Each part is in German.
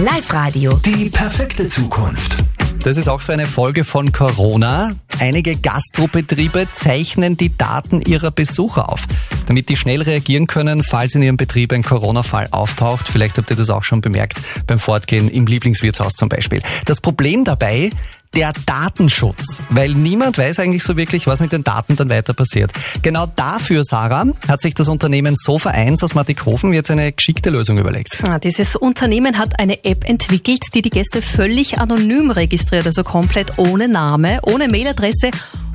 Live-Radio. Die perfekte Zukunft. Das ist auch so eine Folge von Corona. Einige Gastrobetriebe zeichnen die Daten ihrer Besucher auf, damit die schnell reagieren können, falls in ihrem Betrieb ein Corona-Fall auftaucht. Vielleicht habt ihr das auch schon bemerkt beim Fortgehen im Lieblingswirtshaus zum Beispiel. Das Problem dabei, der Datenschutz, weil niemand weiß eigentlich so wirklich, was mit den Daten dann weiter passiert. Genau dafür, Sarah, hat sich das Unternehmen Sofa 1 aus Mattighofen jetzt eine geschickte Lösung überlegt. Ja, dieses Unternehmen hat eine App entwickelt, die die Gäste völlig anonym registriert, also komplett ohne Name, ohne Mailadresse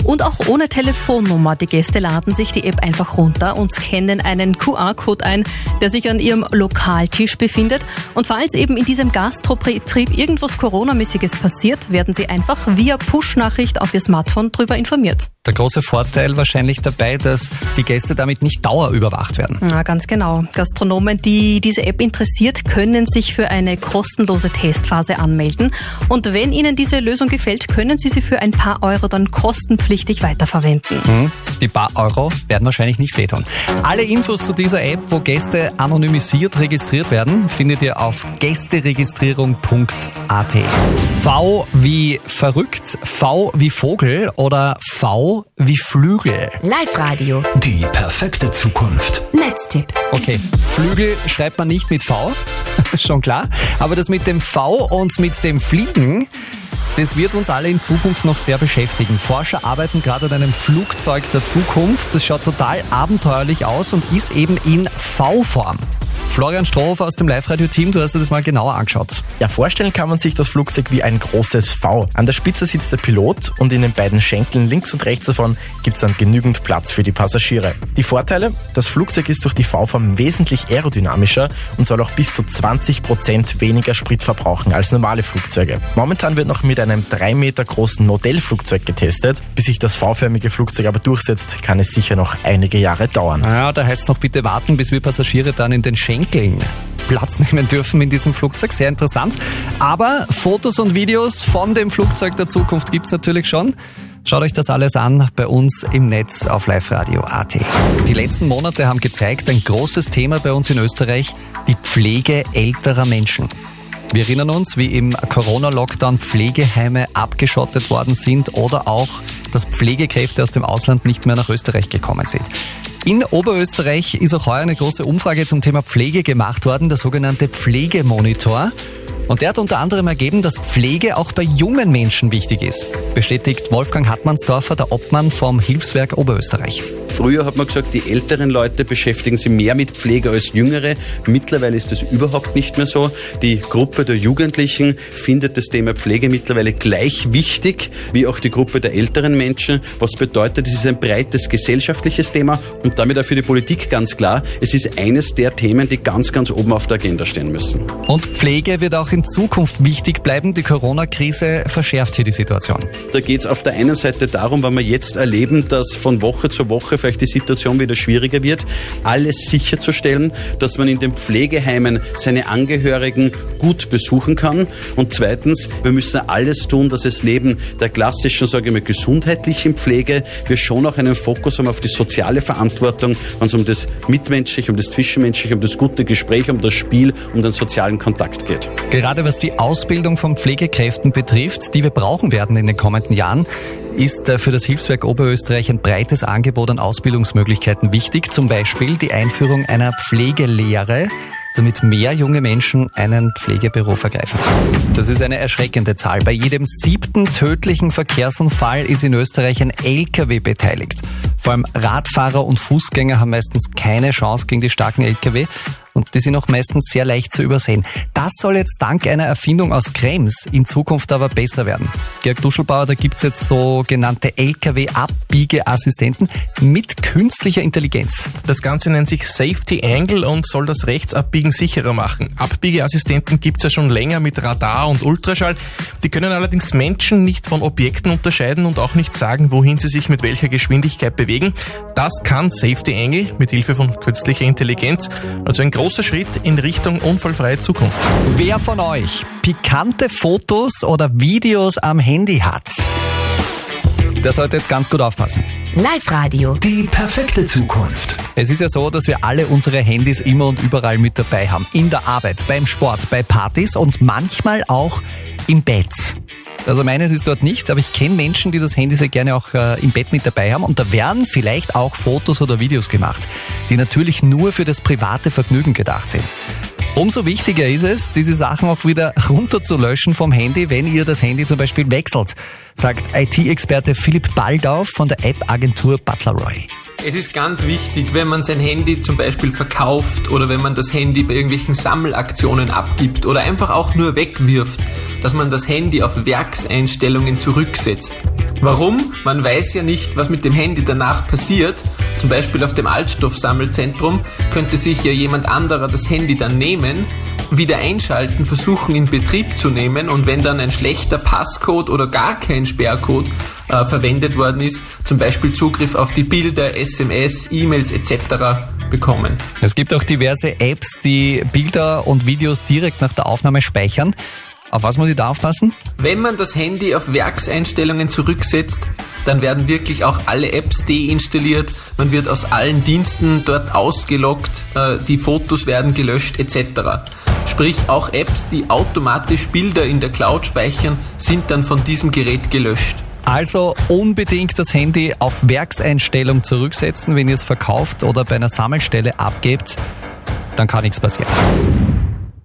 und auch ohne Telefonnummer. Die Gäste laden sich die App einfach runter und scannen einen QR-Code ein, der sich an ihrem Lokaltisch befindet. Und falls eben in diesem Gastrobetrieb irgendwas Coronamäßiges passiert, werden sie einfach via Push-Nachricht auf ihr Smartphone darüber informiert. Der große Vorteil wahrscheinlich dabei, dass die Gäste damit nicht dauerüberwacht werden. Ja, ganz genau. Gastronomen, die diese App interessiert, können sich für eine kostenlose Testphase anmelden. Und wenn Ihnen diese Lösung gefällt, können Sie sie für ein paar Euro dann kostenpflichtig weiterverwenden. Hm, die paar Euro werden wahrscheinlich nicht wehtun. Alle Infos zu dieser App, wo Gäste anonymisiert registriert werden, findet ihr auf gästeregistrierung.at. V wie verrückt, V wie Vogel oder V wie Flügel. Live-Radio. Die perfekte Zukunft. Netztipp. Okay, Flügel schreibt man nicht mit V, schon klar. Aber das mit dem V und mit dem Fliegen, das wird uns alle in Zukunft noch sehr beschäftigen. Forscher arbeiten gerade an einem Flugzeug der Zukunft. Das schaut total abenteuerlich aus und ist eben in V-Form. Florian Strohofer aus dem Live-Radio-Team, du hast dir das mal genauer angeschaut. Ja, vorstellen kann man sich das Flugzeug wie ein großes V. An der Spitze sitzt der Pilot und in den beiden Schenkeln links und rechts davon gibt es dann genügend Platz für die Passagiere. Die Vorteile? Das Flugzeug ist durch die V-Form wesentlich aerodynamischer und soll auch bis zu 20 Prozent weniger Sprit verbrauchen als normale Flugzeuge. Momentan wird noch mit einem drei Meter großen Modellflugzeug getestet. Bis sich das V-förmige Flugzeug aber durchsetzt, kann es sicher noch einige Jahre dauern. Ja, da heißt es noch bitte warten, bis wir Passagiere dann in den Schenkeln Platz nehmen dürfen in diesem Flugzeug. Sehr interessant. Aber Fotos und Videos von dem Flugzeug der Zukunft gibt's natürlich schon. Schaut euch das alles an bei uns im Netz auf Live Radio AT. Die letzten Monate haben gezeigt, ein großes Thema bei uns in Österreich, die Pflege älterer Menschen. Wir erinnern uns, wie im Corona-Lockdown Pflegeheime abgeschottet worden sind oder auch, dass Pflegekräfte aus dem Ausland nicht mehr nach Österreich gekommen sind. In Oberösterreich ist auch heuer eine große Umfrage zum Thema Pflege gemacht worden, der sogenannte Pflegemonitor. Und der hat unter anderem ergeben, dass Pflege auch bei jungen Menschen wichtig ist, bestätigt Wolfgang Hartmannsdorfer, der Obmann vom Hilfswerk Oberösterreich. Früher hat man gesagt, die älteren Leute beschäftigen sich mehr mit Pflege als jüngere. Mittlerweile ist das überhaupt nicht mehr so. Die Gruppe der Jugendlichen findet das Thema Pflege mittlerweile gleich wichtig wie auch die Gruppe der älteren Menschen. Was bedeutet, es ist ein breites gesellschaftliches Thema und damit auch für die Politik ganz klar, es ist eines der Themen, die ganz, ganz oben auf der Agenda stehen müssen. Und Pflege wird auch in Zukunft wichtig bleiben. Die Corona-Krise verschärft hier die Situation. Da geht es auf der einen Seite darum, weil wir jetzt erleben, dass von Woche zu Woche vielleicht die Situation wieder schwieriger wird, alles sicherzustellen, dass man in den Pflegeheimen seine Angehörigen gut besuchen kann. Und zweitens, wir müssen alles tun, dass es neben der klassischen, sage ich mal, gesundheitlichen Pflege, wir schon auch einen Fokus haben auf die soziale Verantwortung, wenn es um das Mitmenschliche, um das Zwischenmenschliche, um das gute Gespräch, um das Spiel, um den sozialen Kontakt geht. Gerade was die Ausbildung von Pflegekräften betrifft, die wir brauchen werden in den kommenden Jahren, ist äh, für das Hilfswerk Oberösterreich ein breites Angebot an Ausbildungsmöglichkeiten wichtig. Zum Beispiel die Einführung einer Pflegelehre damit mehr junge Menschen einen Pflegeberuf ergreifen. Das ist eine erschreckende Zahl. Bei jedem siebten tödlichen Verkehrsunfall ist in Österreich ein LKW beteiligt. Vor allem Radfahrer und Fußgänger haben meistens keine Chance gegen die starken LKW und die sind auch meistens sehr leicht zu übersehen. Das soll jetzt dank einer Erfindung aus Krems in Zukunft aber besser werden. Georg Duschelbauer, da gibt's jetzt sogenannte LKW-Abbiegeassistenten mit künstlicher Intelligenz. Das Ganze nennt sich Safety Angle und soll das Rechtsabbiegen sicherer machen. Abbiegeassistenten gibt's ja schon länger mit Radar und Ultraschall. Die können allerdings Menschen nicht von Objekten unterscheiden und auch nicht sagen, wohin sie sich mit welcher Geschwindigkeit bewegen. Das kann Safety Angle mit Hilfe von künstlicher Intelligenz. Also ein großer Schritt in Richtung unfallfreie Zukunft. Wer von euch pikante Fotos oder Videos am Handy hat? der sollte jetzt ganz gut aufpassen. Live-Radio. Die perfekte Zukunft. Es ist ja so, dass wir alle unsere Handys immer und überall mit dabei haben. In der Arbeit, beim Sport, bei Partys und manchmal auch im Bett. Also meines ist dort nicht, aber ich kenne Menschen, die das Handy sehr gerne auch äh, im Bett mit dabei haben und da werden vielleicht auch Fotos oder Videos gemacht, die natürlich nur für das private Vergnügen gedacht sind. Umso wichtiger ist es, diese Sachen auch wieder runterzulöschen vom Handy, wenn ihr das Handy zum Beispiel wechselt, sagt IT-Experte Philipp Baldau von der App-Agentur Butler Roy. Es ist ganz wichtig, wenn man sein Handy zum Beispiel verkauft oder wenn man das Handy bei irgendwelchen Sammelaktionen abgibt oder einfach auch nur wegwirft, dass man das Handy auf Werkseinstellungen zurücksetzt. Warum? Man weiß ja nicht, was mit dem Handy danach passiert. Zum Beispiel auf dem Altstoffsammelzentrum könnte sich ja jemand anderer das Handy dann nehmen, wieder einschalten, versuchen in Betrieb zu nehmen und wenn dann ein schlechter Passcode oder gar kein Sperrcode äh, verwendet worden ist, zum Beispiel Zugriff auf die Bilder, SMS, E-Mails etc. bekommen. Es gibt auch diverse Apps, die Bilder und Videos direkt nach der Aufnahme speichern. Auf was muss ich da aufpassen? Wenn man das Handy auf Werkseinstellungen zurücksetzt, dann werden wirklich auch alle Apps deinstalliert, man wird aus allen Diensten dort ausgeloggt, äh, die Fotos werden gelöscht etc. Sprich, auch Apps, die automatisch Bilder in der Cloud speichern, sind dann von diesem Gerät gelöscht. Also unbedingt das Handy auf Werkseinstellung zurücksetzen, wenn ihr es verkauft oder bei einer Sammelstelle abgebt, dann kann nichts passieren.